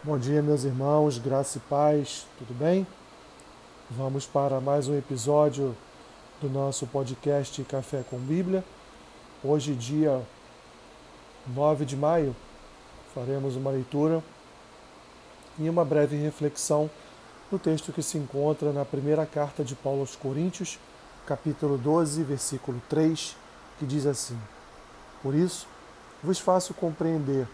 Bom dia, meus irmãos, graça e paz, tudo bem? Vamos para mais um episódio do nosso podcast Café com Bíblia. Hoje, dia 9 de maio, faremos uma leitura e uma breve reflexão no texto que se encontra na primeira carta de Paulo aos Coríntios, capítulo 12, versículo 3, que diz assim: Por isso, vos faço compreender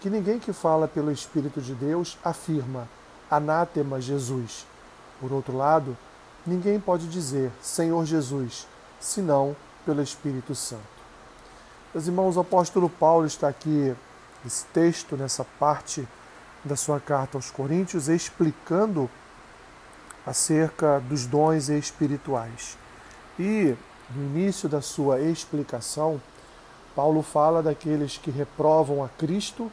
que ninguém que fala pelo Espírito de Deus afirma anátema Jesus. Por outro lado, ninguém pode dizer Senhor Jesus, senão pelo Espírito Santo. Meus irmãos, o apóstolo Paulo está aqui nesse texto, nessa parte da sua carta aos Coríntios, explicando acerca dos dons espirituais. E no início da sua explicação, Paulo fala daqueles que reprovam a Cristo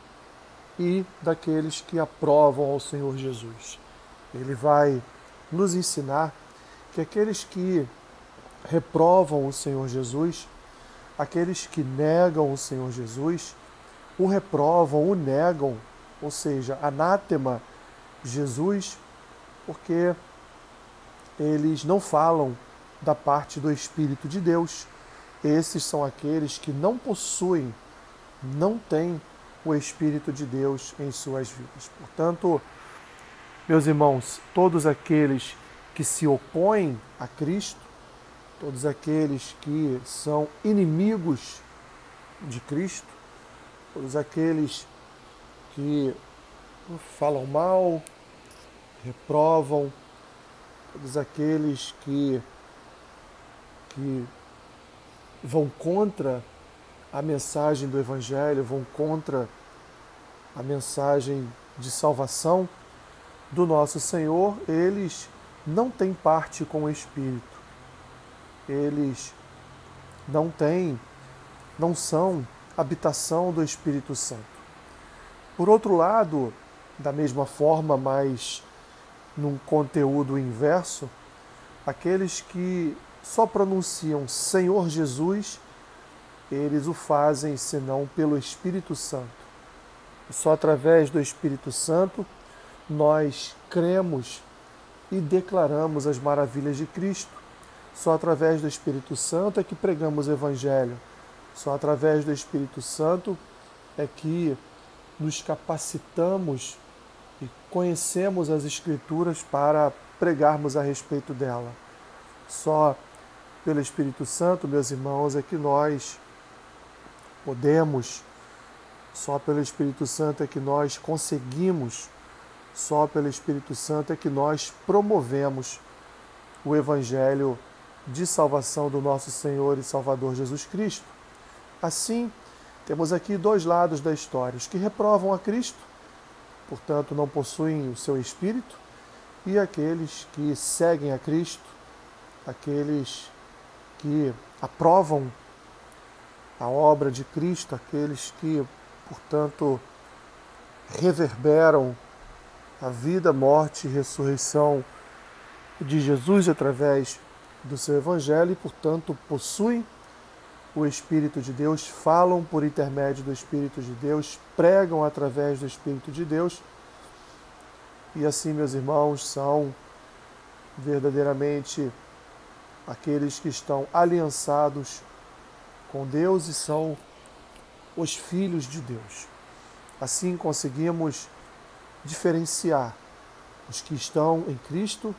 e daqueles que aprovam ao Senhor Jesus. Ele vai nos ensinar que aqueles que reprovam o Senhor Jesus, aqueles que negam o Senhor Jesus, o reprovam, o negam, ou seja, anátema Jesus, porque eles não falam da parte do Espírito de Deus. Esses são aqueles que não possuem, não têm o Espírito de Deus em suas vidas. Portanto, meus irmãos, todos aqueles que se opõem a Cristo, todos aqueles que são inimigos de Cristo, todos aqueles que falam mal, reprovam, todos aqueles que, que vão contra a mensagem do Evangelho, vão contra a mensagem de salvação do nosso Senhor, eles não têm parte com o Espírito. Eles não têm, não são habitação do Espírito Santo. Por outro lado, da mesma forma, mas num conteúdo inverso, aqueles que só pronunciam Senhor Jesus eles o fazem senão pelo Espírito Santo. Só através do Espírito Santo nós cremos e declaramos as maravilhas de Cristo. Só através do Espírito Santo é que pregamos o Evangelho. Só através do Espírito Santo é que nos capacitamos e conhecemos as Escrituras para pregarmos a respeito dela. Só pelo Espírito Santo, meus irmãos, é que nós podemos, só pelo Espírito Santo é que nós conseguimos, só pelo Espírito Santo é que nós promovemos o Evangelho de salvação do nosso Senhor e Salvador Jesus Cristo. Assim, temos aqui dois lados da história: os que reprovam a Cristo, portanto não possuem o seu Espírito, e aqueles que seguem a Cristo, aqueles que aprovam a obra de Cristo, aqueles que, portanto, reverberam a vida, morte e ressurreição de Jesus através do seu Evangelho e, portanto, possuem o Espírito de Deus, falam por intermédio do Espírito de Deus, pregam através do Espírito de Deus. E assim, meus irmãos, são verdadeiramente aqueles que estão aliançados com Deus e são os filhos de Deus. Assim conseguimos diferenciar os que estão em Cristo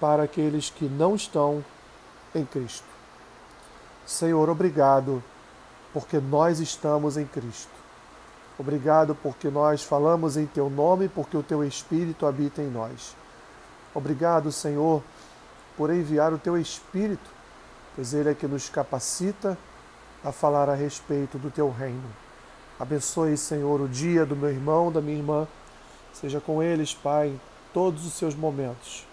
para aqueles que não estão em Cristo. Senhor, obrigado porque nós estamos em Cristo. Obrigado porque nós falamos em Teu nome, porque o Teu Espírito habita em nós. Obrigado, Senhor, por enviar o Teu Espírito, pois Ele é que nos capacita a falar a respeito do teu reino. Abençoe, Senhor, o dia do meu irmão, da minha irmã. Seja com eles, Pai, em todos os seus momentos,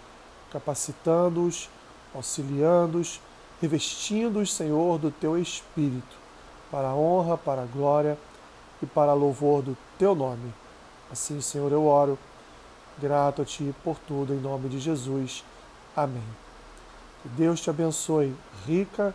capacitando-os, auxiliando-os, revestindo-os, Senhor, do teu espírito, para a honra, para a glória e para louvor do teu nome. Assim, Senhor, eu oro, grato a ti por tudo, em nome de Jesus. Amém. Que Deus te abençoe rica